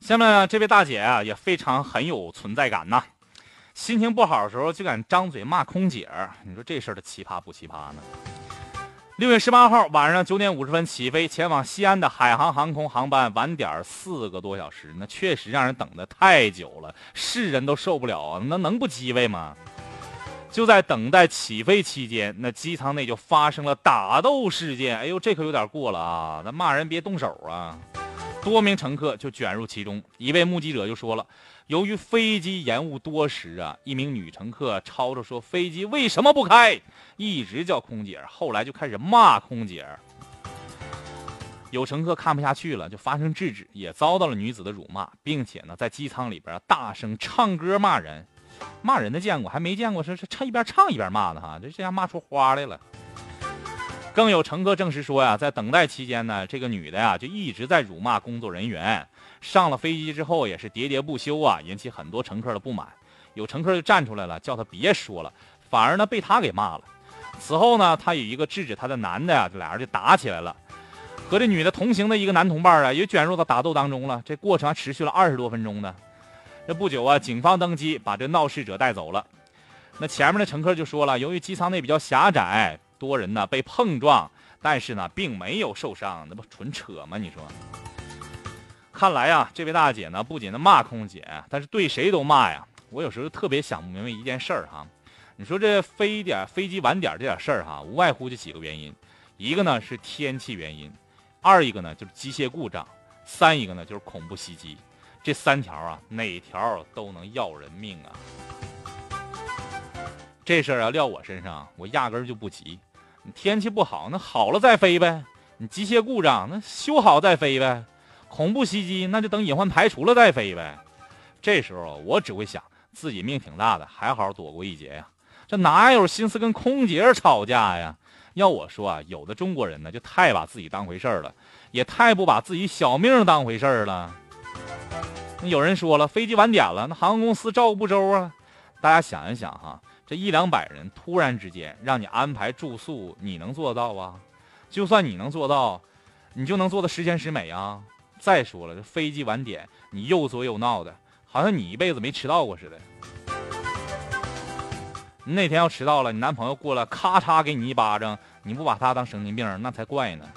下面，这位大姐啊也非常很有存在感呐，心情不好的时候就敢张嘴骂空姐儿，你说这事儿的奇葩不奇葩呢？六月十八号晚上九点五十分起飞，前往西安的海航航空航班晚点四个多小时，那确实让人等的太久了，是人都受不了啊！那能不鸡肋吗？就在等待起飞期间，那机舱内就发生了打斗事件。哎呦，这可有点过了啊！那骂人别动手啊！多名乘客就卷入其中。一位目击者就说了，由于飞机延误多时啊，一名女乘客吵着说飞机为什么不开。一直叫空姐，后来就开始骂空姐。有乘客看不下去了，就发生制止，也遭到了女子的辱骂，并且呢，在机舱里边大声唱歌骂人。骂人的见过，还没见过是是唱一边唱一边骂的哈，这这下骂出花来了。更有乘客证实说呀，在等待期间呢，这个女的呀就一直在辱骂工作人员。上了飞机之后也是喋喋不休啊，引起很多乘客的不满。有乘客就站出来了，叫他别说了，反而呢被他给骂了。此后呢，他与一个制止他的男的呀，这俩人就打起来了。和这女的同行的一个男同伴啊，也卷入到打斗当中了。这过程还持续了二十多分钟呢。这不久啊，警方登机把这闹事者带走了。那前面的乘客就说了，由于机舱内比较狭窄，多人呢被碰撞，但是呢并没有受伤，那不纯扯吗？你说？看来呀，这位大姐呢不仅能骂空姐，但是对谁都骂呀。我有时候特别想不明白一件事儿哈。你说这飞点飞机晚点这点事儿哈，无外乎就几个原因，一个呢是天气原因，二一个呢就是机械故障，三一个呢就是恐怖袭击，这三条啊哪条都能要人命啊。这事儿啊撂我身上，我压根儿就不急。你天气不好，那好了再飞呗；你机械故障，那修好再飞呗；恐怖袭击，那就等隐患排除了再飞呗。这时候我只会想，自己命挺大的，还好躲过一劫呀。这哪有心思跟空姐吵架呀？要我说啊，有的中国人呢，就太把自己当回事儿了，也太不把自己小命当回事儿了。有人说了，飞机晚点了，那航空公司照顾不周啊。大家想一想哈，这一两百人突然之间让你安排住宿，你能做到啊？就算你能做到，你就能做到十全十美啊？再说了，这飞机晚点，你又作又闹的，好像你一辈子没迟到过似的。你哪天要迟到了，你男朋友过来咔嚓给你一巴掌，你不把他当神经病，那才怪呢。